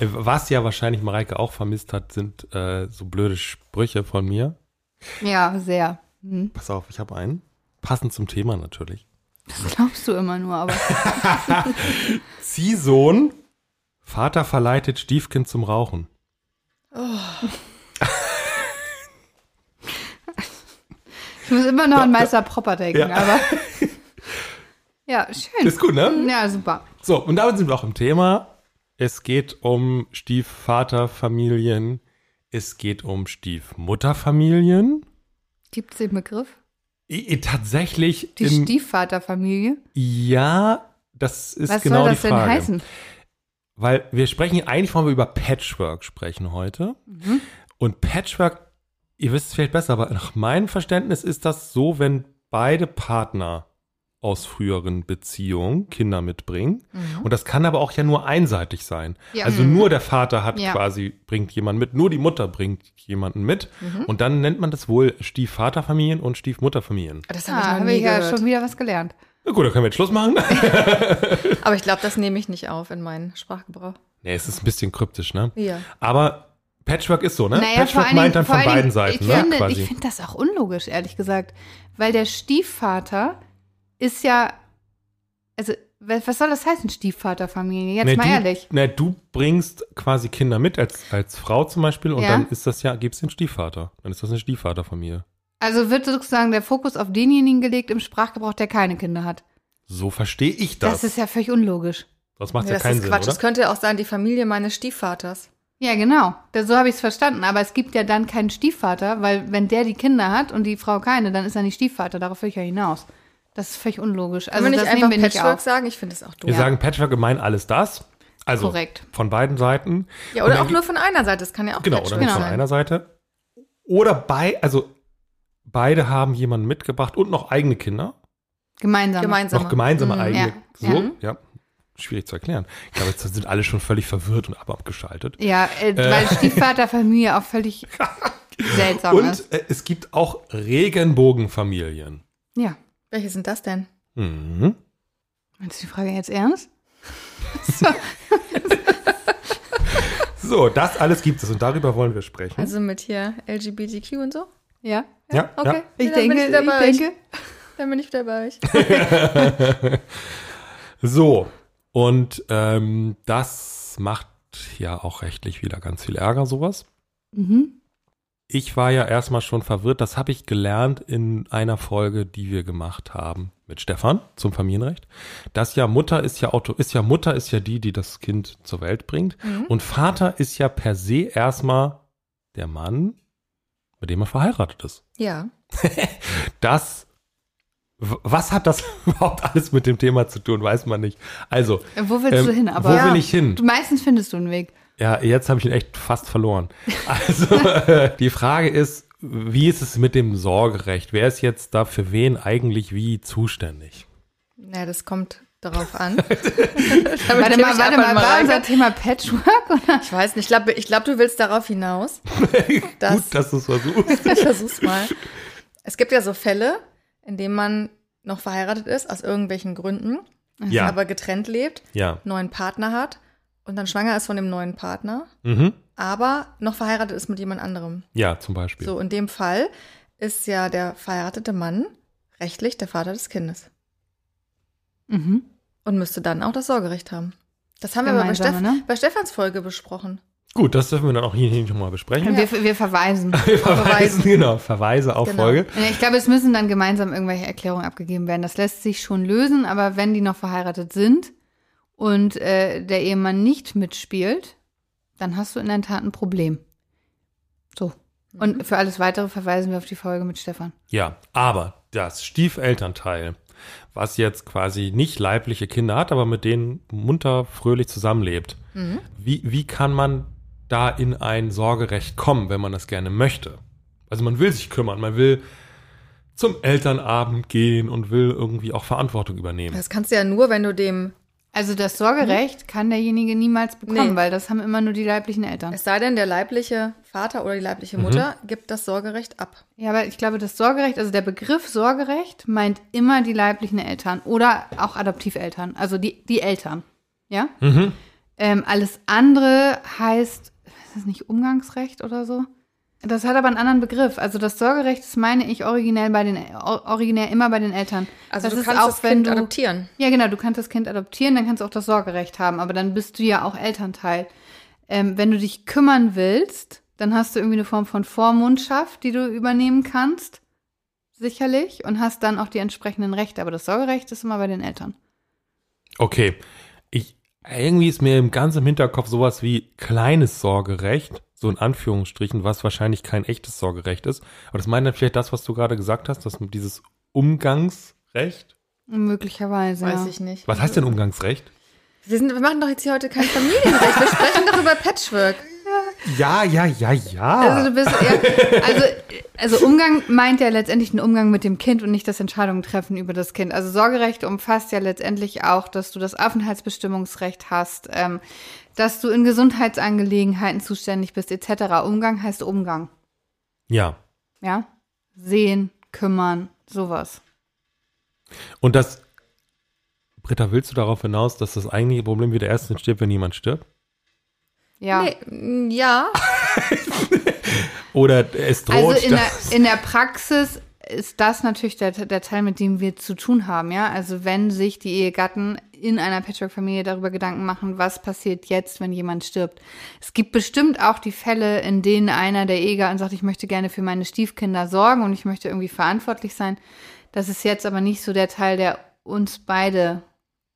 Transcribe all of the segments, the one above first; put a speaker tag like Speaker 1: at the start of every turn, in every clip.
Speaker 1: Was ja wahrscheinlich Mareike auch vermisst hat, sind äh, so blöde Sprüche von mir.
Speaker 2: Ja, sehr. Hm.
Speaker 1: Pass auf, ich habe einen. Passend zum Thema natürlich.
Speaker 2: Das glaubst du immer nur, aber.
Speaker 1: Ziehsohn, Vater verleitet Stiefkind zum Rauchen.
Speaker 2: Ich muss immer noch an Meister Propper denken,
Speaker 1: Ja.
Speaker 2: aber. Ja, schön.
Speaker 1: Ist gut, ne?
Speaker 2: Ja, super.
Speaker 1: So, und damit sind wir auch im Thema. Es geht um Stiefvaterfamilien. Es geht um Stiefmutterfamilien.
Speaker 2: Gibt es den Begriff?
Speaker 1: Tatsächlich
Speaker 2: Die
Speaker 1: in,
Speaker 2: Stiefvaterfamilie?
Speaker 1: Ja, das ist
Speaker 2: Was
Speaker 1: genau
Speaker 2: soll das
Speaker 1: die
Speaker 2: denn
Speaker 1: Frage.
Speaker 2: heißen?
Speaker 1: Weil wir sprechen, eigentlich wollen wir über Patchwork sprechen heute.
Speaker 2: Mhm.
Speaker 1: Und Patchwork, ihr wisst es vielleicht besser, aber nach meinem Verständnis ist das so, wenn beide Partner aus früheren Beziehungen Kinder mitbringen. Und das kann aber auch ja nur einseitig sein.
Speaker 2: Mhm. Ja.
Speaker 1: Also nur der Vater hat
Speaker 2: Ja.
Speaker 1: quasi, bringt jemanden mit, nur die Mutter bringt jemanden mit.
Speaker 2: Mhm.
Speaker 1: Und dann nennt man das wohl Stiefvaterfamilien und Stiefmutterfamilien.
Speaker 3: Das habe
Speaker 2: Ah,
Speaker 3: ich noch
Speaker 2: habe
Speaker 3: nie
Speaker 2: ich ja schon wieder was gelernt.
Speaker 1: Na gut, dann können wir jetzt Schluss machen.
Speaker 3: Aber ich glaube, das nehme ich nicht auf in meinen Sprachgebrauch.
Speaker 1: nee, es ist ein bisschen kryptisch, ne?
Speaker 3: Ja.
Speaker 1: Aber Patchwork ist so, ne?
Speaker 2: Naja,
Speaker 1: Patchwork meint
Speaker 2: Dingen-
Speaker 1: dann von beiden
Speaker 2: Dingen,
Speaker 1: Seiten,
Speaker 2: ich
Speaker 1: ne?
Speaker 2: Finde,
Speaker 1: quasi.
Speaker 2: Ich finde das auch unlogisch, ehrlich gesagt. Weil der Stiefvater ist ja. Also, wa- was soll das heißen, Stiefvaterfamilie? Jetzt
Speaker 1: Nee,
Speaker 2: mal
Speaker 1: du,
Speaker 2: ehrlich.
Speaker 1: Ne, du bringst quasi Kinder mit als, als Frau zum Beispiel und
Speaker 2: Ja.
Speaker 1: dann ist das ja, gibt's den Stiefvater. Dann ist das eine Stiefvaterfamilie.
Speaker 2: Also wird sozusagen der Fokus auf denjenigen gelegt im Sprachgebrauch, der keine Kinder hat.
Speaker 1: So verstehe ich
Speaker 2: Das,
Speaker 1: das.
Speaker 2: ist ja völlig unlogisch.
Speaker 1: das macht
Speaker 3: Nee,
Speaker 1: ja
Speaker 3: das
Speaker 1: keinen
Speaker 3: ist
Speaker 1: Sinn,
Speaker 3: Quatsch.
Speaker 1: oder?
Speaker 3: Das könnte ja auch sein, die Familie meines Stiefvaters.
Speaker 2: Ja, genau. Da- So habe ich es verstanden. Aber es gibt ja dann keinen Stiefvater, weil wenn der die Kinder hat und die Frau keine, dann ist er nicht Stiefvater. Darauf will ich ja hinaus. Das ist völlig unlogisch.
Speaker 3: Können
Speaker 2: Also
Speaker 3: wir nicht
Speaker 2: das
Speaker 3: einfach
Speaker 2: nicht
Speaker 3: Patchwork sagen? Ich finde es auch doof.
Speaker 1: Wir sagen Patchwork gemein alles das. Also
Speaker 2: Korrekt.
Speaker 1: von beiden Seiten.
Speaker 3: Ja,
Speaker 1: Und
Speaker 3: oder auch nur von einer Seite. Das kann ja auch
Speaker 1: Genau, oder
Speaker 3: Patchwork
Speaker 1: nur von
Speaker 3: sein.
Speaker 1: einer Seite. Oder bei, also beide haben jemanden mitgebracht und noch eigene Kinder.
Speaker 2: Gemeinsam.
Speaker 3: Gemeinsam.
Speaker 1: Noch gemeinsame
Speaker 3: Mhm.
Speaker 1: eigene.
Speaker 2: Ja.
Speaker 1: So,
Speaker 2: Ja.
Speaker 1: ja. Schwierig zu erklären. Ich glaube, jetzt sind alle schon völlig verwirrt und ab- abgeschaltet.
Speaker 2: Ja, äh, weil Stiefvaterfamilie auch völlig seltsam
Speaker 1: Und
Speaker 2: ist.
Speaker 1: äh, es gibt auch Regenbogenfamilien.
Speaker 2: Ja.
Speaker 3: Welche sind das denn?
Speaker 1: Mhm.
Speaker 2: Meinst du die Frage jetzt ernst?
Speaker 1: So, das alles gibt es und darüber wollen wir sprechen.
Speaker 3: Also mit hier LGBTQ und so?
Speaker 2: Ja.
Speaker 1: ja,
Speaker 3: Okay.
Speaker 2: Ich
Speaker 3: Ja, dann
Speaker 2: denke,
Speaker 3: bin ich,
Speaker 2: ich
Speaker 3: euch.
Speaker 2: denke.
Speaker 3: Dann bin ich wieder bei euch.
Speaker 1: ja. So, und ähm, das macht ja auch rechtlich wieder ganz viel Ärger, sowas.
Speaker 2: Mhm.
Speaker 1: Ich war ja erstmal schon verwirrt, das habe ich gelernt in einer Folge, die wir gemacht haben mit Stefan zum Familienrecht. Das ja Mutter ist ja Auto, ist ja Mutter ist ja die, die das Kind zur Welt bringt. Und Vater ist ja per se erstmal der Mann, mit dem er verheiratet ist.
Speaker 3: Ja.
Speaker 1: Das, was hat das überhaupt alles mit dem Thema zu tun, weiß man nicht. Also,
Speaker 2: Wo willst
Speaker 1: ähm,
Speaker 2: du hin? Aber
Speaker 1: wo
Speaker 2: ja,
Speaker 1: will ich hin?
Speaker 2: Meistens findest du einen Weg.
Speaker 1: Ja, jetzt habe ich ihn echt fast verloren. Also, die Frage ist, wie ist es mit dem Sorgerecht? Wer ist jetzt da für wen eigentlich wie zuständig?
Speaker 3: Ja, das kommt darauf an.
Speaker 2: Warte mal, warte mal, war unser Thema Patchwork? Oder?
Speaker 3: Ich weiß nicht, ich glaube, ich glaub, du willst darauf hinaus. Das-
Speaker 1: Gut, dass du es versuchst.
Speaker 3: Ich versuch's mal. Es gibt ja so Fälle, in denen man noch verheiratet ist, aus irgendwelchen Gründen,
Speaker 1: Ja,
Speaker 3: aber getrennt lebt,
Speaker 1: ja.
Speaker 3: neuen Partner hat und dann schwanger ist von dem neuen Partner,
Speaker 1: Mhm.
Speaker 3: aber noch verheiratet ist mit jemand anderem.
Speaker 1: Ja, zum Beispiel.
Speaker 3: So, in dem Fall ist ja der verheiratete Mann rechtlich der Vater des Kindes
Speaker 2: Mhm.
Speaker 3: und müsste dann auch das Sorgerecht haben. Das haben wir aber bei, Steff
Speaker 2: ne?
Speaker 3: bei Stefans Folge besprochen.
Speaker 1: Gut, das dürfen wir dann auch hier, hier nochmal besprechen.
Speaker 2: Wir, wir verweisen.
Speaker 1: Wir verweisen, genau, Verweise auf
Speaker 3: Genau.
Speaker 1: Folge.
Speaker 2: Ja, Ich glaube, es müssen dann gemeinsam irgendwelche Erklärungen abgegeben werden. Das lässt sich schon lösen, aber wenn die noch verheiratet sind und äh, der Ehemann nicht mitspielt, dann hast du in der Tat ein Problem. So. Und für alles weitere verweisen wir auf die Folge mit Stefan.
Speaker 1: Ja, aber das Stiefelternteil was jetzt quasi nicht leibliche Kinder hat, aber mit denen munter, fröhlich zusammenlebt.
Speaker 3: Mhm.
Speaker 1: Wie, wie kann man da in ein Sorgerecht kommen, wenn man das gerne möchte? Also man will sich kümmern, man will zum Elternabend gehen und will irgendwie auch Verantwortung übernehmen.
Speaker 3: Das kannst du ja nur, wenn du dem,
Speaker 2: Also das Sorgerecht kann derjenige niemals bekommen,
Speaker 3: Nee.
Speaker 2: weil das haben immer nur die leiblichen Eltern.
Speaker 3: es sei denn, der leibliche Vater oder die leibliche Mutter gibt das Sorgerecht ab.
Speaker 2: Ja, aber ich glaube, das Sorgerecht, also der Begriff Sorgerecht meint immer die leiblichen Eltern oder auch Adoptiveltern, also die, die Eltern. Ja?
Speaker 1: Mhm.
Speaker 2: Ähm, alles andere heißt, ist das nicht Umgangsrecht oder so? Das hat aber einen anderen Begriff. Also das Sorgerecht ist, meine ich, originell bei den or- originär immer bei den Eltern.
Speaker 3: Also
Speaker 2: das
Speaker 3: du
Speaker 2: ist
Speaker 3: kannst
Speaker 2: auch,
Speaker 3: das
Speaker 2: wenn
Speaker 3: Kind
Speaker 2: du,
Speaker 3: adoptieren.
Speaker 2: Ja, genau, du kannst das Kind adoptieren, dann kannst du auch das Sorgerecht haben, aber dann bist du ja auch Elternteil. Ähm, wenn du dich kümmern willst, dann hast du irgendwie eine Form von Vormundschaft, die du übernehmen kannst, sicherlich, und hast dann auch die entsprechenden Rechte. Aber das Sorgerecht ist immer bei den Eltern.
Speaker 1: Okay. Ich, irgendwie ist mir im ganzen Hinterkopf sowas wie kleines Sorgerecht, so in Anführungsstrichen, was wahrscheinlich kein echtes Sorgerecht ist. Aber das meint dann vielleicht das, was du gerade gesagt hast, dass dieses Umgangsrecht.
Speaker 2: Möglicherweise.
Speaker 3: Weiß
Speaker 2: ja.
Speaker 3: ich nicht.
Speaker 1: Was heißt denn Umgangsrecht?
Speaker 3: Wir, sind, wir machen doch jetzt hier heute kein Familienrecht. Wir sprechen doch über Patchwork.
Speaker 1: Ja, ja, ja, ja.
Speaker 2: Also du bist eher, also, also Umgang meint ja letztendlich einen Umgang mit dem Kind und nicht das Entscheidungen treffen über das Kind. Also Sorgerecht umfasst ja letztendlich auch, dass du das Aufenthaltsbestimmungsrecht hast, ähm, dass du in Gesundheitsangelegenheiten zuständig bist, etc. Umgang heißt Umgang.
Speaker 1: ja.
Speaker 2: Ja? Sehen, kümmern, sowas.
Speaker 1: Und das, Britta, willst du darauf hinaus, dass das eigentliche Problem wieder erst entsteht, wenn jemand stirbt?
Speaker 2: Ja.
Speaker 3: Nee, mm, ja,
Speaker 1: Oder es droht,
Speaker 2: Also in der, in der Praxis ist das natürlich der, der Teil, mit dem wir zu tun haben, ja. Also wenn sich die Ehegatten in einer Patchwork-Familie darüber Gedanken machen, was passiert jetzt, wenn jemand stirbt. Es gibt bestimmt auch die Fälle, in denen einer der Ehegatten sagt, ich möchte gerne für meine Stiefkinder sorgen und ich möchte irgendwie verantwortlich sein. Das ist jetzt aber nicht so der Teil, der uns beide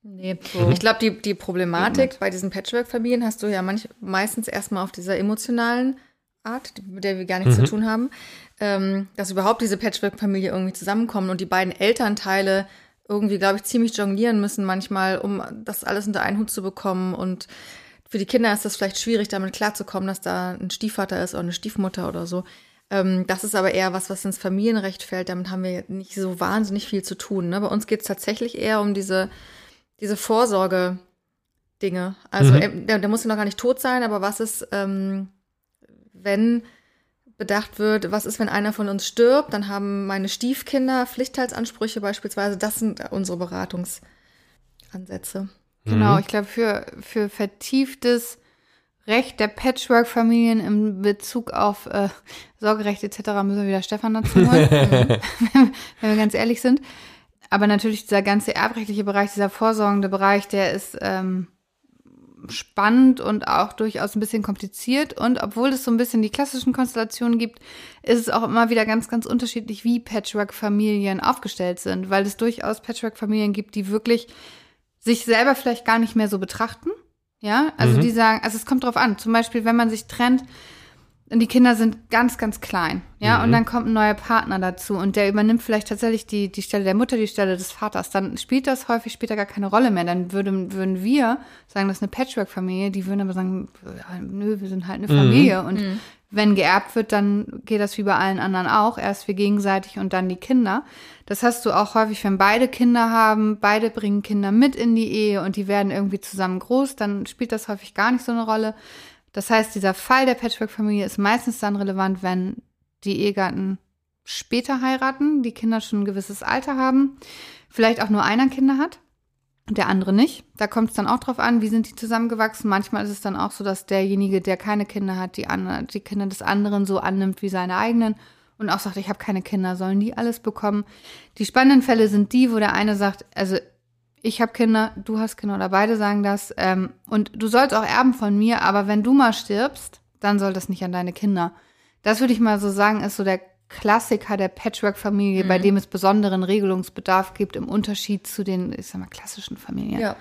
Speaker 3: Nee,
Speaker 2: So.
Speaker 3: ich glaube, die, die Problematik bei diesen Patchwork-Familien hast du ja manch, meistens erstmal auf dieser emotionalen Art, mit der wir gar nichts zu tun haben, ähm, dass überhaupt diese Patchwork-Familie irgendwie zusammenkommen und die beiden Elternteile irgendwie, glaube ich, ziemlich jonglieren müssen manchmal, um das alles unter einen Hut zu bekommen. Und für die Kinder ist das vielleicht schwierig, damit klarzukommen, dass da ein Stiefvater ist oder eine Stiefmutter oder so. Ähm, das ist aber eher was, was ins Familienrecht fällt. Damit haben wir nicht so wahnsinnig viel zu tun. Ne? Bei uns geht es tatsächlich eher um diese diese Vorsorge-Dinge. Also
Speaker 1: Mhm.
Speaker 3: er- der, der muss ja noch gar nicht tot sein, aber was ist, ähm, wenn bedacht wird, was ist, wenn einer von uns stirbt, dann haben meine Stiefkinder Pflichtteilsansprüche beispielsweise. Das sind unsere Beratungsansätze.
Speaker 2: Genau,
Speaker 1: Mhm.
Speaker 2: ich glaube, für, für vertieftes Recht der Patchwork-Familien in Bezug auf äh, Sorgerecht etc. müssen wir wieder Stefan dazu holen, wenn wir ganz ehrlich sind. Aber natürlich dieser ganze erbrechtliche Bereich, dieser vorsorgende Bereich, der ist ähm, spannend und auch durchaus ein bisschen kompliziert. Und obwohl es so ein bisschen die klassischen Konstellationen gibt, ist es auch immer wieder ganz, ganz unterschiedlich, wie Patchwork-Familien aufgestellt sind, weil es durchaus Patchwork-Familien gibt, die wirklich sich selber vielleicht gar nicht mehr so betrachten. Ja, also
Speaker 1: Mhm.
Speaker 2: die sagen, also es kommt drauf an. Zum Beispiel, wenn man sich trennt, und die Kinder sind ganz, ganz klein, ja,
Speaker 1: Mhm.
Speaker 2: und dann kommt ein neuer Partner dazu und der übernimmt vielleicht tatsächlich die, die Stelle der Mutter, die Stelle des Vaters, dann spielt das häufig später gar keine Rolle mehr. Dann würden, würden wir sagen, das ist eine Patchwork-Familie, die würden aber sagen, nö, wir sind halt eine Familie und wenn geerbt wird, dann geht das wie bei allen anderen auch, erst wir gegenseitig und dann die Kinder. Das hast du auch häufig, wenn beide Kinder haben, beide bringen Kinder mit in die Ehe und die werden irgendwie zusammen groß, dann spielt das häufig gar nicht so eine Rolle. Das heißt, dieser Fall der Patchwork-Familie ist meistens dann relevant, wenn die Ehegatten später heiraten, die Kinder schon ein gewisses Alter haben, vielleicht auch nur einer Kinder hat und der andere nicht. Da kommt es dann auch drauf an, wie sind die zusammengewachsen. Manchmal ist es dann auch so, dass derjenige, der keine Kinder hat, die, andere, die Kinder des anderen so annimmt wie seine eigenen und auch sagt, ich habe keine Kinder, sollen die alles bekommen. Die spannenden Fälle sind die, wo der eine sagt, also ich habe Kinder, du hast Kinder oder beide sagen das ähm, und du sollst auch erben von mir, aber wenn du mal stirbst, dann soll das nicht an deine Kinder. Das würde ich mal so sagen, ist so der Klassiker der Patchwork-Familie, bei dem es besonderen Regelungsbedarf gibt im Unterschied zu den, ich sag mal, klassischen Familien.
Speaker 3: Ja.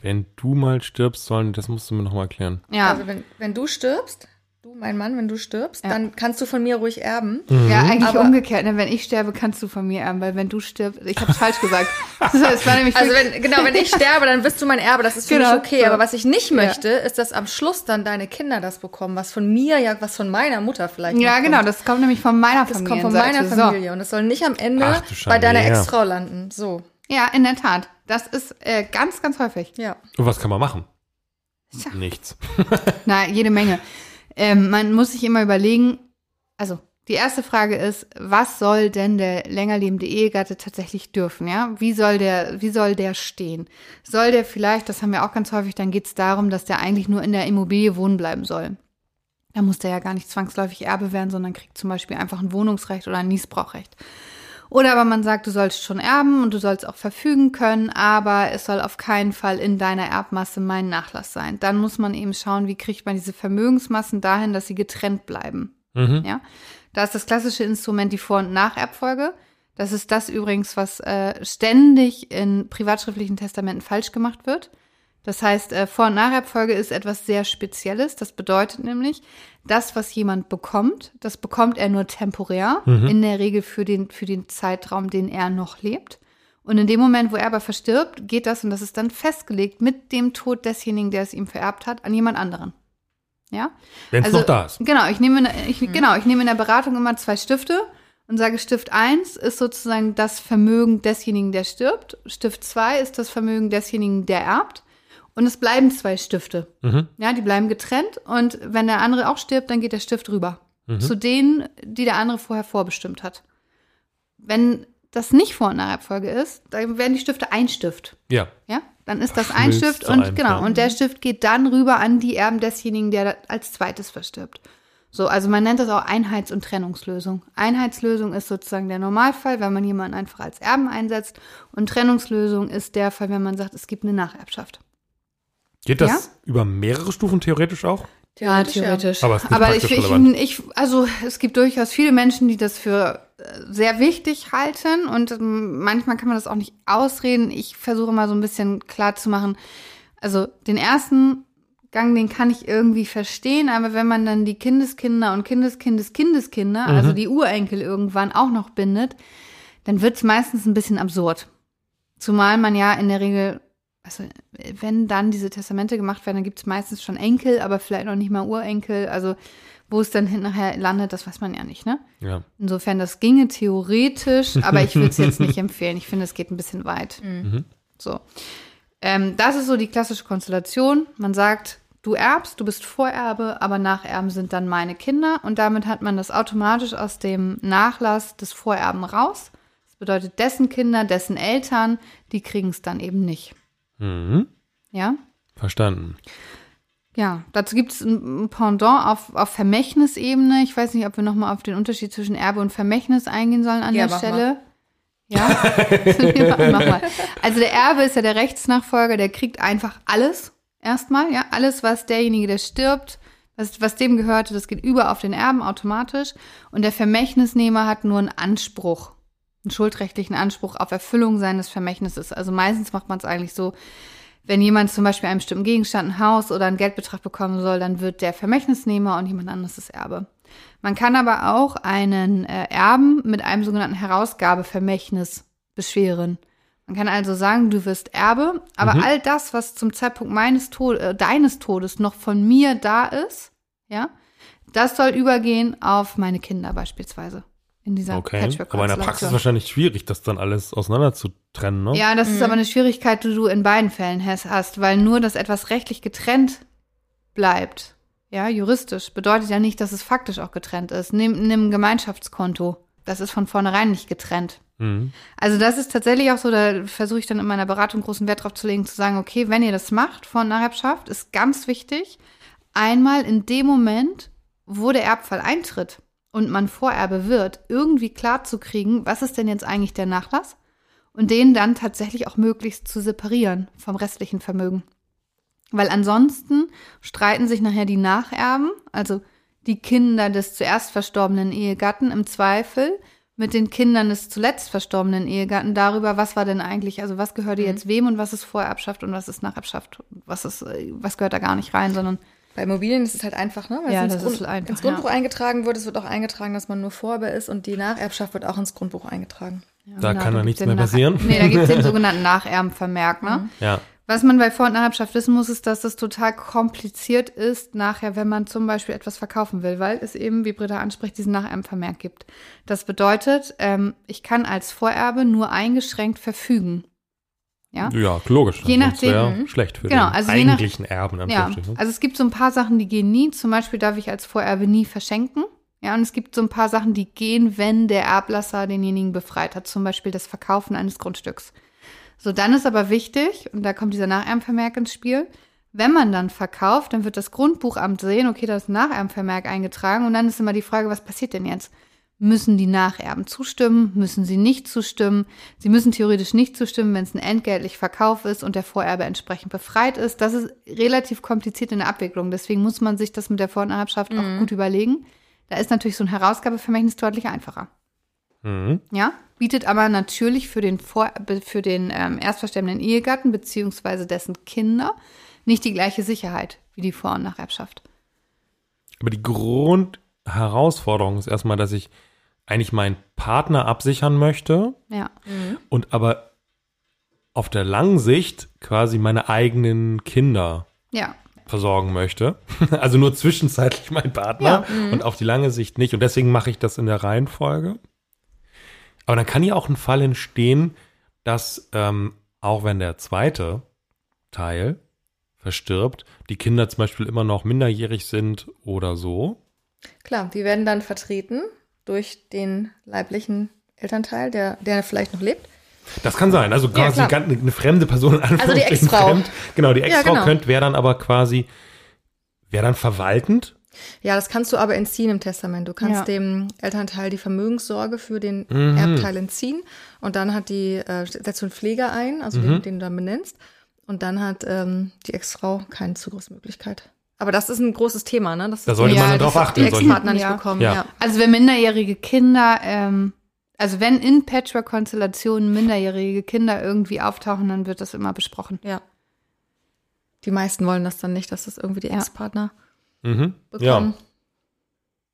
Speaker 1: Wenn du mal stirbst, sollen, das musst du mir nochmal erklären.
Speaker 2: ja.
Speaker 3: Also wenn, wenn du stirbst, du, mein Mann, wenn du stirbst, ja. dann kannst du von mir ruhig erben.
Speaker 2: Mhm. Ja, eigentlich aber umgekehrt. Ne? Wenn ich sterbe, kannst du von mir erben, weil wenn du stirbst, ich habe es falsch gesagt.
Speaker 3: Das war nämlich also wenn, genau, wenn ich sterbe, dann bist du mein Erbe. Das ist für genau, mich okay. So. Aber was ich nicht möchte, ja. ist, dass am Schluss dann deine Kinder das bekommen, was von mir, ja, was von meiner Mutter vielleicht.
Speaker 2: Ja, genau. Das kommt nämlich von meiner Familie.
Speaker 3: Das kommt von meiner Familie so. und das soll nicht am Ende Ach, bei deiner Ex-Frau landen. So.
Speaker 2: Ja, in der Tat. Das ist äh, ganz, ganz häufig.
Speaker 3: Ja.
Speaker 1: Und was kann man machen? Tja. Nichts.
Speaker 2: Na, jede Menge. Ähm, man muss sich immer überlegen, also die erste Frage ist, was soll denn der länger lebende Ehegatte tatsächlich dürfen, ja? Wie soll der, wie soll der stehen? Soll der vielleicht, das haben wir auch ganz häufig, dann geht es darum, dass der eigentlich nur in der Immobilie wohnen bleiben soll. Da muss der ja gar nicht zwangsläufig Erbe werden, sondern kriegt zum Beispiel einfach ein Wohnungsrecht oder ein Niesbrauchrecht. Oder aber man sagt, du sollst schon erben und du sollst auch verfügen können, aber es soll auf keinen Fall in deiner Erbmasse mein Nachlass sein. Dann muss man eben schauen, wie kriegt man diese Vermögensmassen dahin, dass sie getrennt bleiben. Mhm. Ja, da ist das klassische Instrument die Vor- und Nacherbfolge. Das ist das übrigens, was äh, ständig in privatschriftlichen Testamenten falsch gemacht wird. Das heißt, äh, Vor- und Nacherbfolge ist etwas sehr Spezielles. Das bedeutet nämlich, das, was jemand bekommt, das bekommt er nur temporär, mhm. in der Regel für den, für den Zeitraum, den er noch lebt. Und in dem Moment, wo er aber verstirbt, geht das, und das ist dann festgelegt, mit dem Tod desjenigen, der es ihm vererbt hat, an jemand anderen. Ja?
Speaker 1: Wenn es also, noch da ist.
Speaker 2: Genau, ich nehme, ich, mhm. genau, ich nehme in der Beratung immer zwei Stifte und sage, Stift 1 ist sozusagen das Vermögen desjenigen, der stirbt. Stift 2 ist das Vermögen desjenigen, der erbt. Und es bleiben zwei Stifte. Mhm. Ja, die bleiben getrennt. Und wenn der andere auch stirbt, dann geht der Stift rüber. Mhm. Zu denen, die der andere vorher vorbestimmt hat. Wenn das nicht Vor- und Nachabfolge ist, dann werden die Stifte ein Stift.
Speaker 1: Ja.
Speaker 2: Ja, dann ist das ein Stift und einem, genau. Ja. Und der Stift geht dann rüber an die Erben desjenigen, der als zweites verstirbt. So, also man nennt das auch Einheits- und Trennungslösung. Einheitslösung ist sozusagen der Normalfall, wenn man jemanden einfach als Erben einsetzt. Und Trennungslösung ist der Fall, wenn man sagt, es gibt eine Nacherbschaft.
Speaker 1: Geht das ja? über mehrere Stufen theoretisch auch?
Speaker 2: Ja, theoretisch.
Speaker 1: Ja.
Speaker 2: Aber, Aber ich, ich, ich, also es gibt durchaus viele Menschen, die das für äh, sehr wichtig halten und ähm, manchmal kann man das auch nicht ausreden. Ich versuche mal so ein bisschen klar zu machen. Also den ersten Gang, den kann ich irgendwie verstehen, aber wenn man dann die Kindeskinder und Kindeskindeskindeskinder, mhm. also die Urenkel irgendwann auch noch bindet, dann wird es meistens ein bisschen absurd. Zumal man ja in der Regel also wenn dann diese Testamente gemacht werden, dann gibt es meistens schon Enkel, aber vielleicht noch nicht mal Urenkel. Also wo es dann hinterher landet, das weiß man ja nicht, ne?
Speaker 1: Ja.
Speaker 2: Insofern, das ginge theoretisch, aber ich würde es jetzt nicht empfehlen. Ich finde, es geht ein bisschen weit. Mhm. So. Ähm, das ist so die klassische Konstellation. Man sagt, du erbst, du bist Vorerbe, aber Nacherben sind dann meine Kinder. Und damit hat man das automatisch aus dem Nachlass des Vorerben raus. Das bedeutet, dessen Kinder, dessen Eltern, die kriegen es dann eben nicht.
Speaker 1: Mhm.
Speaker 2: Ja?
Speaker 1: Verstanden.
Speaker 2: Ja, dazu gibt es ein Pendant auf, auf Vermächtnisebene. Ich weiß nicht, ob wir nochmal auf den Unterschied zwischen Erbe und Vermächtnis eingehen sollen an ja, der Stelle. Mal. Ja, mach mal. Also der Erbe ist ja der Rechtsnachfolger, der kriegt einfach alles erstmal, ja, alles, was derjenige, der stirbt, was, was dem gehörte, das geht über auf den Erben automatisch. Und der Vermächtnisnehmer hat nur einen Anspruch einen schuldrechtlichen Anspruch auf Erfüllung seines Vermächtnisses. Also meistens macht man es eigentlich so, wenn jemand zum Beispiel einen bestimmten Gegenstand, ein Haus oder einen Geldbetrag bekommen soll, dann wird der Vermächtnisnehmer und jemand anderes das Erbe. Man kann aber auch einen äh, Erben mit einem sogenannten Herausgabevermächtnis beschweren. Man kann also sagen, du wirst Erbe, aber mhm. all das, was zum Zeitpunkt meines Tod äh, deines Todes noch von mir da ist, ja, das soll übergehen auf meine Kinder beispielsweise in dieser okay. patchwork
Speaker 1: Aber in der Praxis ist es wahrscheinlich schwierig, das dann alles auseinander zu trennen, ne?
Speaker 2: Ja, das mhm. ist aber eine Schwierigkeit, die du in beiden Fällen hast, weil nur, dass etwas rechtlich getrennt bleibt, ja, juristisch, bedeutet ja nicht, dass es faktisch auch getrennt ist. Nimm, nimm ein Gemeinschaftskonto. Das ist von vornherein nicht getrennt. Mhm. Also das ist tatsächlich auch so, da versuche ich dann in meiner Beratung großen Wert drauf zu legen, zu sagen, okay, wenn ihr das macht, Vor- und Nacherbschaft, ist ganz wichtig, einmal in dem Moment, wo der Erbfall eintritt, und man Vorerbe wird, irgendwie klar zu kriegen, was ist denn jetzt eigentlich der Nachlass und den dann tatsächlich auch möglichst zu separieren vom restlichen Vermögen. Weil ansonsten streiten sich nachher die Nacherben, also die Kinder des zuerst verstorbenen Ehegatten im Zweifel mit den Kindern des zuletzt verstorbenen Ehegatten darüber, was war denn eigentlich, also was gehörte mhm. jetzt wem und was ist Vorerbschaft und was ist Nacherbschaft, was ist, was gehört da gar nicht rein, sondern
Speaker 3: Bei Immobilien ist es halt einfach, ne? Weil
Speaker 2: Ja,
Speaker 3: es
Speaker 2: das
Speaker 3: ins,
Speaker 2: ist einfach,
Speaker 3: ins Grundbuch
Speaker 2: ja.
Speaker 3: eingetragen wird. Es wird auch eingetragen, dass man nur Vorerbe ist und die Nacherbschaft wird auch ins Grundbuch eingetragen.
Speaker 1: Da
Speaker 2: Genau,
Speaker 1: kann dann
Speaker 2: gibt's
Speaker 1: nichts mehr passieren.
Speaker 2: Nee, da gibt es den sogenannten Nacherbenvermerk, ne?
Speaker 1: Ja.
Speaker 2: Was man bei Vor- und Nacherbschaft wissen muss, ist, dass es total kompliziert ist, nachher, wenn man zum Beispiel etwas verkaufen will, weil es eben, wie Britta anspricht, diesen Nacherbenvermerk gibt. Das bedeutet, ähm, ich kann als Vorerbe nur eingeschränkt verfügen. Ja?
Speaker 1: Ja, logisch.
Speaker 2: Je
Speaker 1: Sonst
Speaker 2: nachdem-
Speaker 1: wär schlecht für
Speaker 2: Genau,
Speaker 1: den
Speaker 2: also je nach-
Speaker 1: eigentlichen Erben.
Speaker 2: Ja,
Speaker 1: Anführungsstrichen.
Speaker 2: also es gibt so ein paar Sachen, die gehen nie. Zum Beispiel darf ich als Vorerbe nie verschenken. Ja, und es gibt so ein paar Sachen, die gehen, wenn der Erblasser denjenigen befreit hat. Zum Beispiel das Verkaufen eines Grundstücks. So, dann ist aber wichtig, und da kommt dieser Nacherbenvermerk ins Spiel, wenn man dann verkauft, dann wird das Grundbuchamt sehen, okay, da ist ein Nacherbenvermerk eingetragen. Und dann ist immer die Frage, was passiert denn jetzt? Müssen die Nacherben zustimmen? Müssen sie nicht zustimmen? Sie müssen theoretisch nicht zustimmen, wenn es ein entgeltlicher Verkauf ist und der Vorerbe entsprechend befreit ist. Das ist relativ kompliziert in der Abwicklung. Deswegen muss man sich das mit der Vor- und Nacherbschaft auch gut überlegen. Da ist natürlich so ein Herausgabevermächtnis deutlich einfacher.
Speaker 1: Mhm.
Speaker 2: Ja, bietet aber natürlich für den, Vor für den ähm, erstverstorbenen Ehegatten beziehungsweise dessen Kinder nicht die gleiche Sicherheit wie die Vor- und Nacherbschaft.
Speaker 1: Aber die Grundherausforderung ist erstmal, dass ich eigentlich meinen Partner absichern möchte
Speaker 2: Ja,
Speaker 1: und aber auf der langen Sicht quasi meine eigenen Kinder
Speaker 2: ja,
Speaker 1: versorgen möchte. Also nur zwischenzeitlich mein Partner und auf die lange Sicht nicht. Und deswegen mache ich das in der Reihenfolge. Aber dann kann ja auch ein Fall entstehen, dass ähm, auch wenn der zweite Teil verstirbt, die Kinder zum Beispiel immer noch minderjährig sind oder so.
Speaker 3: Klar, die werden dann vertreten durch den leiblichen Elternteil, der, der vielleicht noch lebt.
Speaker 1: Das kann sein. Also quasi ganz- eine fremde Person in Anführungsstrichen
Speaker 3: Ex-Frau.
Speaker 1: fremd. Genau, die
Speaker 3: Ja,
Speaker 1: Ex-Frau
Speaker 3: genau.
Speaker 1: könnte, wäre dann aber quasi, wäre dann verwaltend.
Speaker 3: Ja, das kannst du aber entziehen im Testament. Du kannst
Speaker 2: Ja.
Speaker 3: dem Elternteil die Vermögenssorge für den
Speaker 1: Mhm.
Speaker 3: Erbteil entziehen und dann hat die, äh, setzt du einen Pfleger ein, also
Speaker 1: Mhm.
Speaker 3: den, den du dann benennst. Und dann hat ähm, die Ex-Frau keine Zugriffsmöglichkeit. Aber das ist ein großes Thema, ne? Das
Speaker 1: Da
Speaker 3: ist-
Speaker 1: sollte
Speaker 2: Ja,
Speaker 1: man drauf
Speaker 2: ist
Speaker 1: achten.
Speaker 3: die Ex-Partner nicht
Speaker 2: Ja.
Speaker 3: bekommen.
Speaker 1: Ja.
Speaker 3: Ja.
Speaker 2: Also wenn minderjährige Kinder, ähm, also wenn in Patchwork-Konstellationen minderjährige Kinder irgendwie auftauchen, dann wird das immer besprochen.
Speaker 3: ja. Die meisten wollen das dann nicht, dass das irgendwie die
Speaker 2: Ja.
Speaker 3: Ex-Partner
Speaker 1: Mhm. Ja,
Speaker 3: bekommen.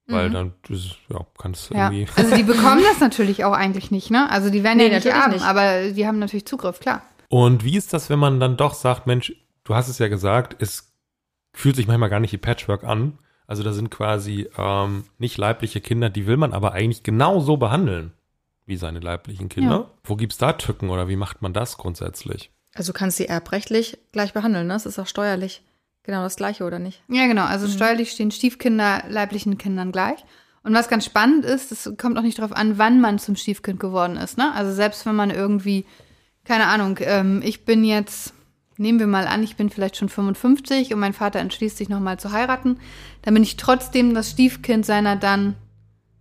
Speaker 1: weil
Speaker 3: Mhm.
Speaker 1: dann ist, ja, kann es
Speaker 2: Ja.
Speaker 1: irgendwie.
Speaker 2: Also die bekommen das natürlich auch eigentlich nicht, ne? Also die werden
Speaker 3: Nee,
Speaker 2: ja nicht
Speaker 3: natürlich
Speaker 2: erben,
Speaker 3: nicht.
Speaker 2: aber die haben natürlich Zugriff, klar.
Speaker 1: Und wie ist das, wenn man dann doch sagt, Mensch, du hast es ja gesagt, es fühlt sich manchmal gar nicht wie Patchwork an. Also da sind quasi ähm, nicht leibliche Kinder, die will man aber eigentlich genauso behandeln wie seine leiblichen Kinder.
Speaker 2: Ja.
Speaker 1: Wo gibt's da Tücken oder wie macht man das grundsätzlich?
Speaker 3: Also du kannst sie erbrechtlich gleich behandeln, ne? Das ist auch steuerlich genau das Gleiche, oder nicht?
Speaker 2: Ja, genau. Also steuerlich stehen Stiefkinder leiblichen Kindern gleich. Und was ganz spannend ist, es kommt auch nicht darauf an, wann man zum Stiefkind geworden ist. Ne? Also selbst wenn man irgendwie, keine Ahnung, ähm, ich bin jetzt, nehmen wir mal an, ich bin vielleicht schon 55 und mein Vater entschließt sich nochmal zu heiraten, dann bin ich trotzdem das Stiefkind seiner dann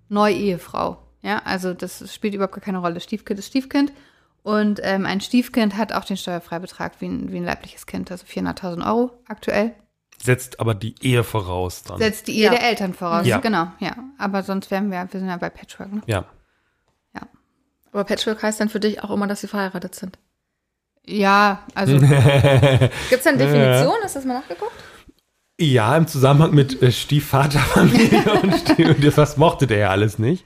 Speaker 2: Neu-Ehefrau. Ja, also das spielt überhaupt gar keine Rolle. Stiefkind ist Stiefkind. Und ähm, ein Stiefkind hat auch den Steuerfreibetrag wie ein, wie ein leibliches Kind, also 400.000 Euro aktuell.
Speaker 1: Setzt aber die Ehe voraus dann.
Speaker 2: Setzt die Ehe
Speaker 3: Ja.
Speaker 2: der Eltern voraus,
Speaker 1: Ja.
Speaker 2: genau, ja. Aber sonst wären wir, wir sind ja bei Patchwork, ne?
Speaker 1: ja.
Speaker 3: Aber Patchwork heißt dann für dich auch immer, dass sie verheiratet sind.
Speaker 2: Ja, also,
Speaker 3: Gibt es da eine Definition? Hast du das mal nachgeguckt?
Speaker 1: Ja, im Zusammenhang mit äh, Stiefvaterfamilie und, Stief und das was mochte der ja alles nicht.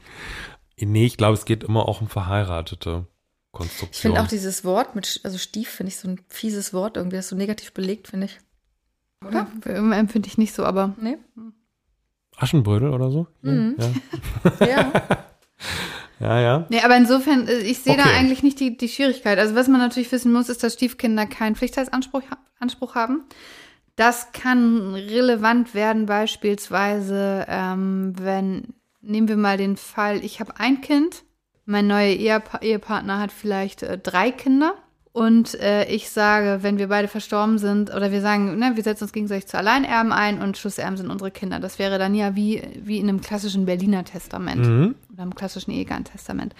Speaker 1: Nee, ich glaube, es geht immer auch um verheiratete
Speaker 3: Ich
Speaker 1: Konstruktion.
Speaker 3: finde auch dieses Wort mit, also Stief finde ich so ein fieses Wort irgendwie, das ist so negativ belegt, finde ich.
Speaker 2: ja, empfinde ich nicht so, aber
Speaker 3: Nee?
Speaker 1: Aschenbrödel oder so?
Speaker 3: Mhm.
Speaker 1: Ja.
Speaker 3: Ja.
Speaker 1: Ja, ja.
Speaker 2: Nee, aber insofern, äh, ich sehe da
Speaker 1: Okay.
Speaker 2: eigentlich nicht die, die Schwierigkeit. Also was man natürlich wissen muss, ist, dass Stiefkinder keinen Pflichtheitsanspruch Anspruch haben. Das kann relevant werden, beispielsweise, ähm, wenn, nehmen wir mal den Fall, ich habe ein Kind, mein neuer Ehepa Ehepartner hat vielleicht äh, drei Kinder. Und äh, ich sage, wenn wir beide verstorben sind, oder wir sagen, ne, wir setzen uns gegenseitig zu Alleinerben ein und Schlusserben sind unsere Kinder. Das wäre dann ja wie, wie in einem klassischen Berliner Testament
Speaker 1: Mhm.
Speaker 2: oder im klassischen Ehegattentestament,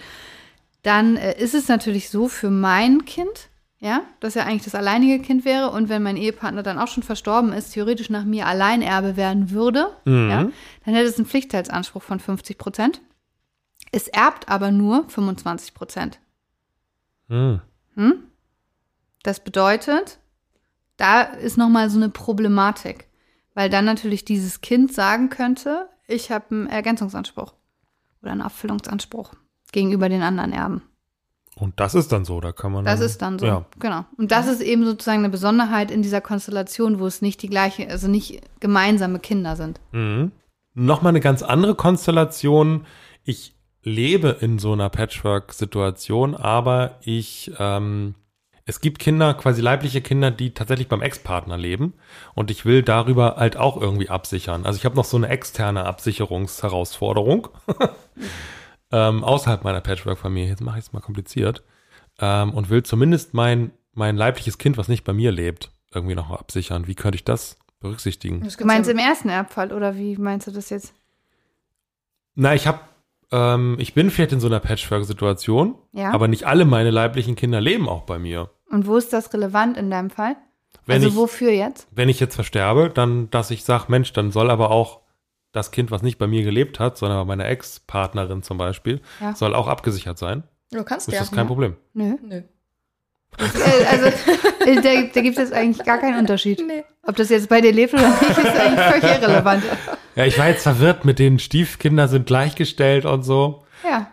Speaker 2: dann äh, ist es natürlich so für mein Kind, ja, dass er eigentlich das alleinige Kind wäre und wenn mein Ehepartner dann auch schon verstorben ist, theoretisch nach mir Alleinerbe werden würde,
Speaker 1: Mhm.
Speaker 2: ja, dann hätte es einen Pflichtteilsanspruch von 50 Prozent. Es erbt aber nur 25 Prozent.
Speaker 1: Mhm.
Speaker 2: Hm? Das bedeutet, da ist nochmal so eine Problematik. weil dann natürlich dieses Kind sagen könnte, ich habe einen Ergänzungsanspruch oder einen Abfüllungsanspruch gegenüber den anderen Erben.
Speaker 1: Und das ist dann so, da kann man.
Speaker 2: Das
Speaker 1: dann,
Speaker 2: ist dann so,
Speaker 1: Ja.
Speaker 2: genau. Und das ist eben sozusagen eine Besonderheit in dieser Konstellation, wo es nicht die gleiche, also nicht gemeinsame Kinder sind.
Speaker 1: Mhm. Nochmal eine ganz andere Konstellation. Ich lebe in so einer Patchwork-Situation, aber ich, ähm, es gibt Kinder, quasi leibliche Kinder, die tatsächlich beim Ex-Partner leben und ich will darüber halt auch irgendwie absichern. Also ich habe noch so eine externe Absicherungsherausforderung ähm, außerhalb meiner Patchwork-Familie. Jetzt mache ich es mal kompliziert ähm, und will zumindest mein, mein leibliches Kind, was nicht bei mir lebt, irgendwie noch absichern. Wie könnte ich das berücksichtigen?
Speaker 3: Das
Speaker 2: Du meinst
Speaker 3: ja-
Speaker 2: im ersten Erbfall oder wie meinst du das jetzt?
Speaker 1: Na, ich habe, ähm, ich bin vielleicht in so einer Patchwork-Situation,
Speaker 2: Ja.
Speaker 1: aber nicht alle meine leiblichen Kinder leben auch bei mir.
Speaker 2: Und wo ist das relevant in deinem Fall?
Speaker 1: Wenn
Speaker 2: also
Speaker 1: ich,
Speaker 2: wofür jetzt?
Speaker 1: wenn ich jetzt versterbe, dann, dass ich sage, Mensch, dann soll aber auch das Kind, was nicht bei mir gelebt hat, sondern bei meiner Ex-Partnerin zum Beispiel,
Speaker 2: Ja.
Speaker 1: soll auch abgesichert sein.
Speaker 3: Du kannst
Speaker 1: Ist
Speaker 3: ja.
Speaker 1: das kein Problem?
Speaker 2: Nö.
Speaker 3: Nö.
Speaker 2: Also äh, da, da gibt es eigentlich gar keinen Unterschied.
Speaker 3: Nee.
Speaker 2: Ob das jetzt bei dir lebt oder nicht, ist eigentlich völlig irrelevant.
Speaker 1: Ja, ich war jetzt verwirrt mit den Stiefkinder sind gleichgestellt und so.
Speaker 2: Ja.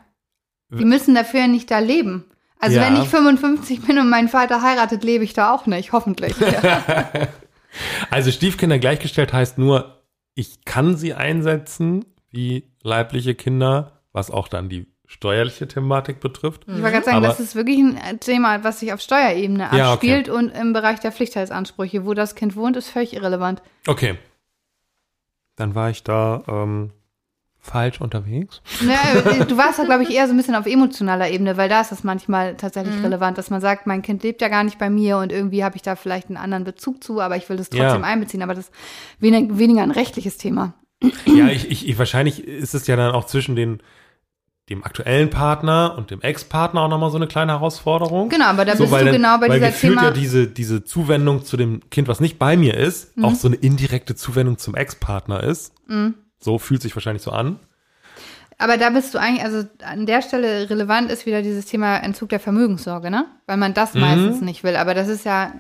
Speaker 2: Die müssen dafür ja nicht da leben. Also
Speaker 1: Ja.
Speaker 2: wenn ich 55 bin und mein Vater heiratet, lebe ich da auch nicht, hoffentlich. Ja.
Speaker 1: Also Stiefkinder gleichgestellt heißt nur, ich kann sie einsetzen wie leibliche Kinder, was auch dann die steuerliche Thematik betrifft.
Speaker 2: Ich wollte gerade sagen,
Speaker 1: Aber-
Speaker 2: das ist wirklich ein Thema, was sich auf Steuerebene
Speaker 1: Ja, okay.
Speaker 2: abspielt und im Bereich der Pflichtheitsansprüche, wo das Kind wohnt, ist völlig irrelevant.
Speaker 1: Okay. Dann war ich da ähm, falsch unterwegs.
Speaker 2: Ne, du warst da, glaube ich, eher so ein bisschen auf emotionaler Ebene, weil da ist das manchmal tatsächlich
Speaker 3: Mhm.
Speaker 2: relevant, dass man sagt, mein Kind lebt ja gar nicht bei mir und irgendwie habe ich da vielleicht einen anderen Bezug zu, aber ich will das trotzdem
Speaker 1: Ja.
Speaker 2: einbeziehen. Aber das ist wenig, weniger ein rechtliches Thema.
Speaker 1: Ja, ich, ich, ich, wahrscheinlich ist es ja dann auch zwischen den, dem aktuellen Partner und dem Ex-Partner auch nochmal so eine kleine Herausforderung.
Speaker 2: Genau, aber da bist
Speaker 1: weil
Speaker 2: du
Speaker 1: dann-
Speaker 2: genau bei
Speaker 1: weil
Speaker 2: dieser
Speaker 1: gefühlt
Speaker 2: Thema.
Speaker 1: ja diese, diese Zuwendung zu dem Kind, was nicht bei mir ist,
Speaker 2: Mhm.
Speaker 1: auch so eine indirekte Zuwendung zum Ex-Partner ist.
Speaker 2: Mhm.
Speaker 1: So fühlt sich wahrscheinlich so an.
Speaker 2: Aber da bist du eigentlich, also an der Stelle relevant ist wieder dieses Thema Entzug der Vermögenssorge, ne? Weil man das
Speaker 1: Mhm.
Speaker 2: meistens nicht will. Aber das ist ja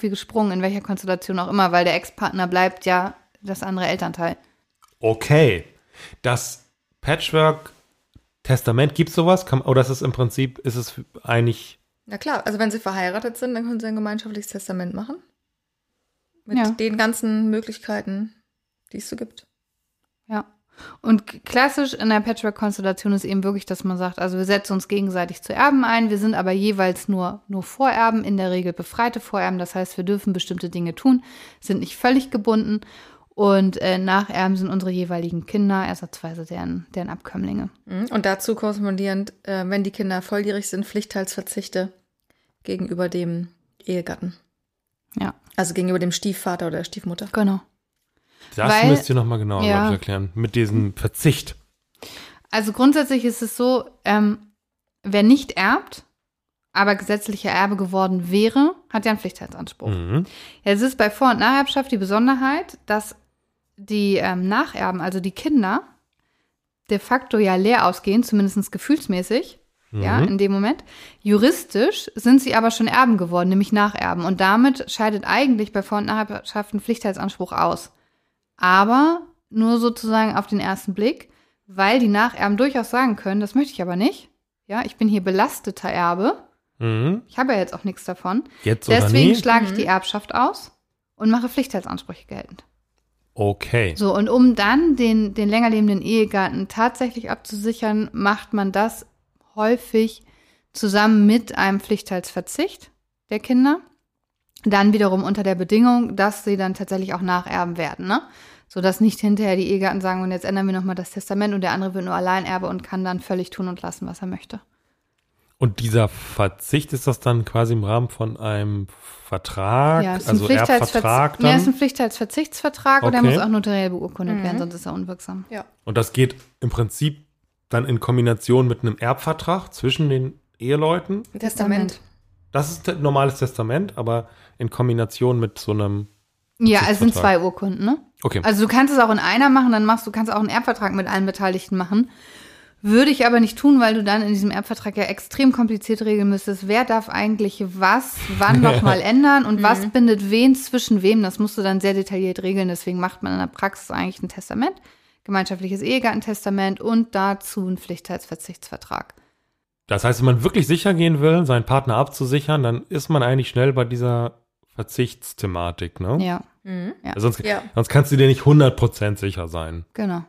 Speaker 2: wie gesprungen, in welcher Konstellation auch immer, weil der Ex-Partner bleibt ja das andere Elternteil.
Speaker 1: Okay. Das Patchwork-Testament, gibt sowas? Kann, oder ist es im Prinzip, ist es eigentlich,
Speaker 3: Na klar, also wenn sie verheiratet sind, dann können sie ein gemeinschaftliches Testament machen. Mit
Speaker 2: Ja.
Speaker 3: den ganzen Möglichkeiten, die es so gibt.
Speaker 2: Ja. Und klassisch in der Patchwork-Konstellation ist eben wirklich, dass man sagt, also wir setzen uns gegenseitig zu Erben ein, wir sind aber jeweils nur, nur Vorerben, in der Regel befreite Vorerben. Das heißt, wir dürfen bestimmte Dinge tun, sind nicht völlig gebunden. Und äh, Nacherben sind unsere jeweiligen Kinder, ersatzweise deren, deren Abkömmlinge.
Speaker 3: Mhm. Und dazu korrespondierend, äh, wenn die Kinder volljährig sind, Pflichtteilsverzichte gegenüber dem Ehegatten.
Speaker 2: Ja,
Speaker 3: Also gegenüber dem Stiefvater oder der Stiefmutter.
Speaker 2: genau.
Speaker 1: Das
Speaker 2: Weil-
Speaker 1: müsst ihr nochmal genauer
Speaker 2: ja.
Speaker 1: ich, erklären, mit diesem Verzicht.
Speaker 2: Also grundsätzlich ist es so, ähm, wer nicht erbt, aber gesetzlicher Erbe geworden wäre, hat ja einen Pflichtheitsanspruch.
Speaker 1: Mhm.
Speaker 2: Ja, es ist bei Vor- und Nacherbschaft die Besonderheit, dass die ähm, Nacherben, also die Kinder, de facto ja leer ausgehen, zumindest gefühlsmäßig, ja,
Speaker 1: Mhm.
Speaker 2: in dem Moment. Juristisch sind sie aber schon Erben geworden, nämlich Nacherben. Und damit scheidet eigentlich bei Vor- und Nacherbschaft ein Pflichtheitsanspruch aus. Aber nur sozusagen auf den ersten Blick, weil die Nacherben durchaus sagen können, das möchte ich aber nicht. Ja, ich bin hier belasteter Erbe.
Speaker 1: Mhm.
Speaker 2: Ich habe ja jetzt auch nichts davon.
Speaker 1: Jetzt oder
Speaker 2: Deswegen
Speaker 1: nie?
Speaker 2: schlage ich
Speaker 3: Mhm.
Speaker 2: die Erbschaft aus und mache Pflichtheitsansprüche geltend.
Speaker 1: Okay.
Speaker 2: So, und um dann den, den länger lebenden Ehegatten tatsächlich abzusichern, macht man das häufig zusammen mit einem Pflichtteilsverzicht der Kinder. Dann wiederum unter der Bedingung, dass sie dann tatsächlich auch nacherben werden, ne? Sodass nicht hinterher die Ehegatten sagen, und jetzt ändern wir nochmal das Testament und der andere wird nur Alleinerbe und kann dann völlig tun und lassen, was er möchte.
Speaker 1: Und dieser Verzicht ist das dann quasi im Rahmen von einem Vertrag,
Speaker 2: Ja, es ist
Speaker 1: also
Speaker 2: ein Pflichtteilsverz-
Speaker 1: Erbvertrag
Speaker 2: Ja, es ist
Speaker 1: dann?
Speaker 2: ein Pflichtteilsverzichtsvertrag und der
Speaker 1: Okay.
Speaker 2: muss auch notariell beurkundet
Speaker 3: Mhm.
Speaker 2: werden, sonst ist er unwirksam.
Speaker 3: Ja.
Speaker 1: Und das geht im Prinzip dann in Kombination mit einem Erbvertrag zwischen den Eheleuten.
Speaker 3: Ein Testament.
Speaker 1: Das ist ein normales Testament, aber in Kombination mit so einem.
Speaker 2: Ja, es sind zwei Urkunden, ne?
Speaker 1: Okay.
Speaker 2: Also du kannst es auch in einer machen, dann machst du kannst auch einen Erbvertrag mit allen Beteiligten machen. Würde ich aber nicht tun, weil du dann in diesem Erbvertrag ja extrem kompliziert regeln müsstest, wer darf eigentlich was, wann nochmal ändern und was bindet wen zwischen wem. Das musst du dann sehr detailliert regeln. Deswegen macht man in der Praxis eigentlich ein Testament, gemeinschaftliches Ehegattentestament und dazu einen Pflichtheitsverzichtsvertrag.
Speaker 1: Das heißt, wenn man wirklich sicher gehen will, seinen Partner abzusichern, dann ist man eigentlich schnell bei dieser Verzichtsthematik, ne?
Speaker 2: Ja,
Speaker 3: Mhm.
Speaker 1: Sonst,
Speaker 3: Ja.
Speaker 1: sonst kannst du dir nicht 100% sicher sein,
Speaker 2: genau.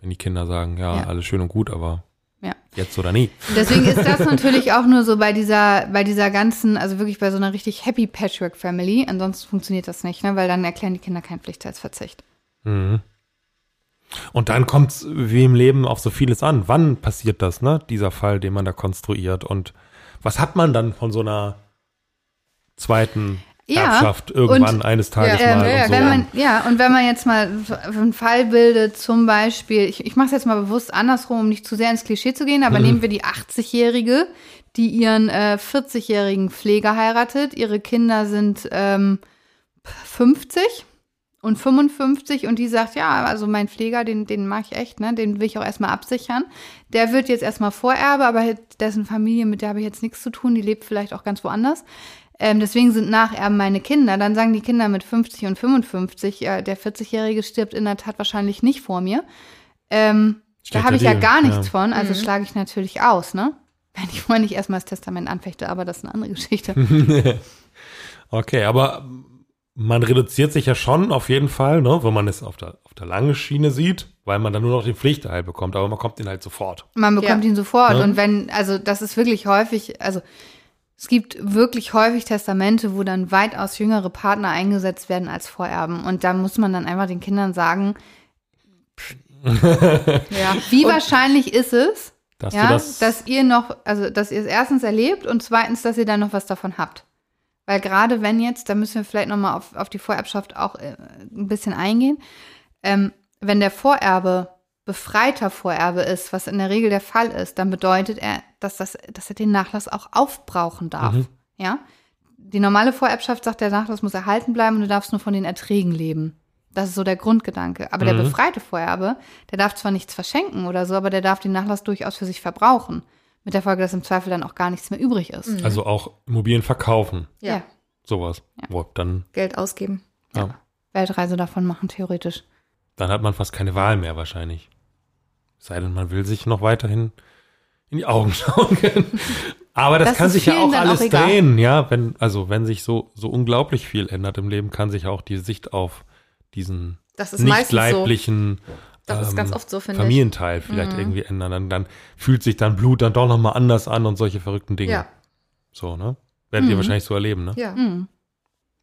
Speaker 1: wenn die Kinder sagen, ja,
Speaker 2: Ja.
Speaker 1: alles schön und gut, aber
Speaker 2: Ja.
Speaker 1: jetzt oder nie.
Speaker 2: Deswegen ist das natürlich auch nur so bei dieser, bei dieser ganzen, also wirklich bei so einer richtig happy Patchwork Family. Ansonsten funktioniert das nicht, ne? weil dann erklären die Kinder keinen Pflichtheitsverzicht.
Speaker 1: Mhm. Und dann kommt es wie im Leben auf so vieles an. Wann passiert das, ne? Dieser Fall, den man da konstruiert. Und was hat man dann von so einer zweiten
Speaker 2: Ja,
Speaker 1: Erbschaft irgendwann
Speaker 2: und,
Speaker 1: eines Tages
Speaker 3: Ja,
Speaker 1: mal?
Speaker 3: ja,
Speaker 1: und so.
Speaker 2: Wenn man, ja, und wenn man jetzt mal einen Fall bildet, zum Beispiel, ich, ich mache es jetzt mal bewusst andersrum, um nicht zu sehr ins Klischee zu gehen, aber nehmen wir die 80-Jährige, die ihren äh, 40-jährigen Pfleger heiratet. Ihre Kinder sind ähm, 50 und 55 und die sagt, ja, also mein Pfleger, den, den mag ich echt, ne? Den will ich auch erstmal absichern. Der wird jetzt erstmal Vorerbe, aber dessen Familie, mit der habe ich jetzt nichts zu tun, die lebt vielleicht auch ganz woanders. Ähm, deswegen sind Nacherben meine Kinder. Dann sagen die Kinder mit 50 und 55, ja, der 40-Jährige stirbt in der Tat wahrscheinlich nicht vor mir. Ähm, da habe ich ja gar nichts
Speaker 1: ja.
Speaker 2: von, also schlage ich natürlich aus, ne? Wenn ich vorher nicht erstmal das Testament anfechte, aber das ist eine andere Geschichte.
Speaker 1: Okay, aber man reduziert sich ja schon auf jeden Fall, ne, wenn man es auf der, auf der langen Schiene sieht, weil man dann nur noch den Pflichteil bekommt, aber man kommt den halt sofort.
Speaker 2: Man bekommt
Speaker 3: Ja.
Speaker 2: ihn sofort.
Speaker 1: Ja.
Speaker 2: Und wenn, also das ist wirklich häufig, also es gibt wirklich häufig Testamente, wo dann weitaus jüngere Partner eingesetzt werden als Vorerben. Und da muss man dann einfach den Kindern sagen,
Speaker 3: Ja.
Speaker 2: wie
Speaker 3: Und-
Speaker 2: wahrscheinlich ist es,
Speaker 1: Dass
Speaker 2: ja,
Speaker 1: das,
Speaker 2: dass ihr noch, also dass ihr es erstens erlebt und zweitens, dass ihr dann noch was davon habt. Weil gerade wenn jetzt, da müssen wir vielleicht nochmal auf, auf die Vorerbschaft auch äh, ein bisschen eingehen, ähm, wenn der Vorerbe befreiter Vorerbe ist, was in der Regel der Fall ist, dann bedeutet er, dass, das, dass er den Nachlass auch aufbrauchen darf.
Speaker 1: Mhm.
Speaker 2: Ja? Die normale Vorerbschaft sagt, der Nachlass muss erhalten bleiben und du darfst nur von den Erträgen leben. Das ist so der Grundgedanke. Aber der
Speaker 1: Mhm.
Speaker 2: befreite Vorerbe, der darf zwar nichts verschenken oder so, aber der darf den Nachlass durchaus für sich verbrauchen. Mit der Folge, dass im Zweifel dann auch gar nichts mehr übrig ist.
Speaker 1: also auch Immobilien verkaufen,
Speaker 3: Ja.
Speaker 1: sowas.
Speaker 2: Ja.
Speaker 1: Boah, dann,
Speaker 3: Geld ausgeben.
Speaker 1: ja.
Speaker 2: Weltreise davon machen, theoretisch.
Speaker 1: dann hat man fast keine Wahl mehr wahrscheinlich. Sei denn, man will sich noch weiterhin in die Augen schauen können. Aber das,
Speaker 2: Das
Speaker 1: kann sich ja auch
Speaker 2: auch
Speaker 1: alles
Speaker 2: egal.
Speaker 1: drehen, ja. Wenn, also wenn sich so, so unglaublich viel ändert im Leben, kann sich auch die Sicht auf diesen
Speaker 3: Das ist
Speaker 1: nicht
Speaker 3: meistens so.
Speaker 1: leiblichen
Speaker 3: Das ist
Speaker 1: ähm,
Speaker 3: ganz oft so, finde ich.
Speaker 1: Familienteil vielleicht irgendwie ändern. Dann, dann fühlt sich dann Blut dann doch nochmal anders an und solche verrückten Dinge.
Speaker 3: Ja.
Speaker 1: So, ne? Werdet ihr wahrscheinlich so erleben, ne?
Speaker 3: Ja.
Speaker 2: Hm.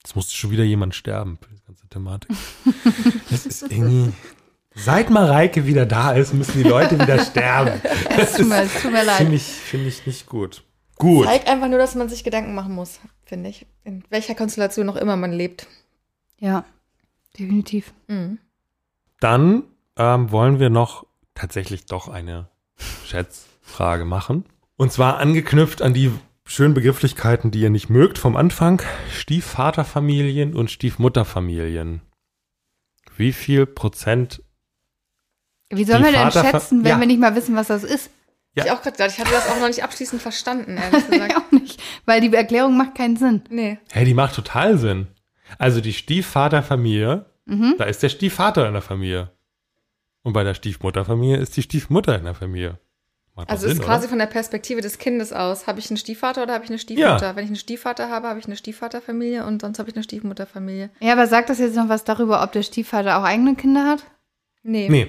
Speaker 1: Jetzt musste schon wieder jemand sterben für die ganze Thematik. das ist irgendwie. Seit Mareike wieder da ist, müssen die Leute wieder sterben. Das
Speaker 2: Tut mir, tut mir leid.
Speaker 1: finde ich, finde ich nicht gut. Gut.
Speaker 3: Zeigt einfach nur, dass man sich Gedanken machen muss, finde ich. In welcher Konstellation auch immer man lebt.
Speaker 2: Ja, definitiv.
Speaker 3: Mhm.
Speaker 1: Dann ähm, wollen wir noch tatsächlich doch eine Schätzfrage machen. Und zwar angeknüpft an die schönen Begrifflichkeiten, die ihr nicht mögt vom Anfang. Stiefvaterfamilien und Stiefmutterfamilien. Wie viel Prozent
Speaker 2: Wie sollen wir denn
Speaker 1: Vaterfa-
Speaker 2: schätzen, wenn
Speaker 1: Ja.
Speaker 2: wir nicht mal wissen, was das ist?
Speaker 1: Ja.
Speaker 3: Ich auch gerade gesagt, ich hatte das auch noch nicht abschließend verstanden, ehrlich
Speaker 2: Ich
Speaker 3: gesagt.
Speaker 2: auch nicht, weil die Erklärung macht keinen Sinn.
Speaker 3: nee.
Speaker 1: Hey, die macht total Sinn. Also die Stiefvaterfamilie,
Speaker 2: Mhm.
Speaker 1: da ist der Stiefvater in der Familie. Und bei der Stiefmutterfamilie ist die Stiefmutter in der Familie. Macht
Speaker 3: Also
Speaker 1: Sinn,
Speaker 3: ist quasi
Speaker 1: oder?
Speaker 3: von der Perspektive des Kindes aus. Habe ich einen Stiefvater oder habe ich eine Stiefmutter?
Speaker 1: Ja.
Speaker 3: Wenn ich einen Stiefvater habe, habe ich eine Stiefvaterfamilie und sonst habe ich eine Stiefmutterfamilie.
Speaker 2: Ja, aber sagt das jetzt noch was darüber, ob der Stiefvater auch eigene Kinder hat?
Speaker 3: Nee.
Speaker 1: Nee,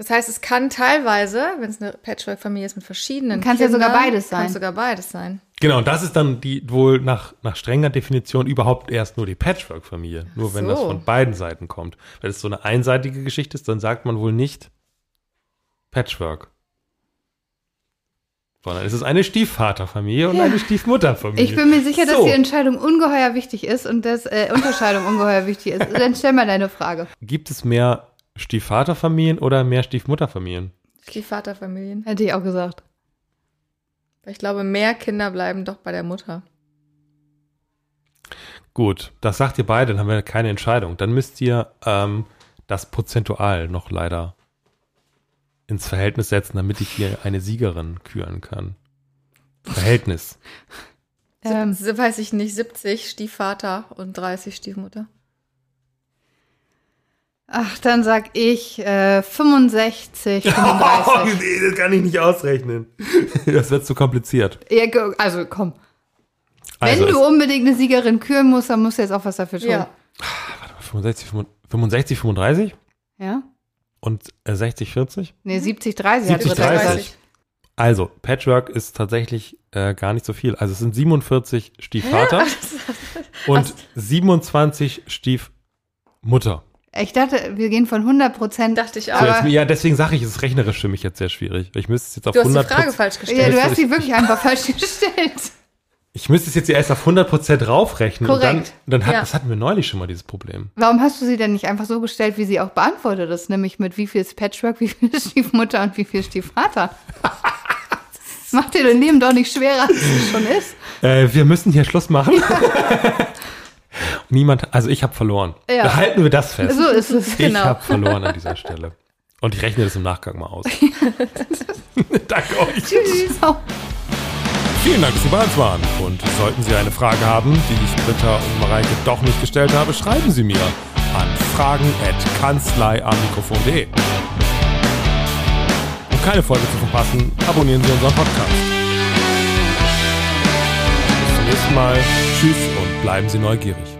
Speaker 3: Das heißt, es kann teilweise, wenn es eine Patchwork-Familie ist mit verschiedenen
Speaker 2: Kann es ja sogar beides sein.
Speaker 3: Kann sogar beides sein.
Speaker 1: genau. Und das ist dann die wohl nach, nach strenger Definition überhaupt erst nur die Patchwork-Familie. Nur wenn
Speaker 3: so.
Speaker 1: das von beiden Seiten kommt. Wenn es so eine einseitige Geschichte ist, dann sagt man wohl nicht Patchwork. Sondern es ist eine Stiefvaterfamilie und eine Stiefmutterfamilie.
Speaker 2: Ich bin mir sicher, dass
Speaker 1: So.
Speaker 2: die Entscheidung ungeheuer wichtig ist und dass äh, Unterscheidung ungeheuer wichtig ist. Dann stell mal deine Frage.
Speaker 1: Gibt es mehr Stiefvaterfamilien oder mehr Stiefmutterfamilien?
Speaker 3: Stiefvaterfamilien.
Speaker 2: Hätte ich auch gesagt.
Speaker 3: Weil ich glaube, mehr Kinder bleiben doch bei der Mutter.
Speaker 1: Gut, das sagt ihr beide, dann haben wir keine Entscheidung. Dann müsst ihr ähm, das prozentual noch leider ins Verhältnis setzen, damit ich hier eine Siegerin küren kann. Verhältnis.
Speaker 3: Ähm, so, weiß ich nicht, 70 Stiefvater und 30 Stiefmutter.
Speaker 2: Ach, dann sag ich äh, 65, 35.
Speaker 1: Oh, nee, das kann ich nicht ausrechnen. Das wird zu kompliziert.
Speaker 2: Ja, also komm.
Speaker 1: Also
Speaker 2: Wenn du unbedingt eine Siegerin küren musst, dann musst du jetzt auch was dafür tun.
Speaker 3: Ja.
Speaker 1: Warte mal, 65, 65, 35
Speaker 2: Ja?
Speaker 1: und äh, 60, 40?
Speaker 2: Nee, 70, 30 hat
Speaker 1: 70,
Speaker 2: Britta
Speaker 1: 30.
Speaker 2: gesagt.
Speaker 1: Also, Patchwork ist tatsächlich äh, gar nicht so viel. Also es sind 47 Stiefvater und 27 Stiefmutter.
Speaker 2: Ich dachte, wir gehen von 100 Prozent.
Speaker 3: Dachte ich
Speaker 1: So,
Speaker 3: auch.
Speaker 1: jetzt, ja, deswegen sage ich, es ist rechnerisch für mich jetzt sehr schwierig. Ich müsste es jetzt auf
Speaker 3: Du hast die
Speaker 1: 100
Speaker 3: Frage falsch gestellt.
Speaker 2: Ja, du hast
Speaker 1: ich-
Speaker 2: sie wirklich einfach falsch gestellt.
Speaker 1: Ich müsste es jetzt ja erst auf 100% raufrechnen. Und dann,
Speaker 2: Korrekt.
Speaker 1: und dann hat,
Speaker 3: Ja.
Speaker 1: das hatten wir neulich schon mal, dieses Problem.
Speaker 2: Warum hast du sie denn nicht einfach so gestellt, wie sie auch beantwortet ist? Nämlich mit wie viel ist Patchwork, wie viel ist Stiefmutter und wie viel ist Stiefvater? Das macht dir dein Leben doch nicht schwerer, als es schon ist.
Speaker 1: Äh, wir müssen hier Schluss machen. Niemand, also ich habe verloren.
Speaker 2: Ja.
Speaker 1: Behalten wir das fest.
Speaker 2: So ist es.
Speaker 1: Ich
Speaker 3: genau.
Speaker 1: habe verloren an dieser Stelle. Und ich rechne das im Nachgang mal aus. Danke euch.
Speaker 2: Tschüss.
Speaker 1: Vielen Dank, dass Sie bei uns waren. Und sollten Sie eine Frage haben, die ich Britta und Mareike doch nicht gestellt habe, schreiben Sie mir an fragen.kanzleiamikrofon.de. Um keine Folge zu verpassen, abonnieren Sie unseren Podcast. Bis zum nächsten Mal. Tschüss und bleiben Sie neugierig.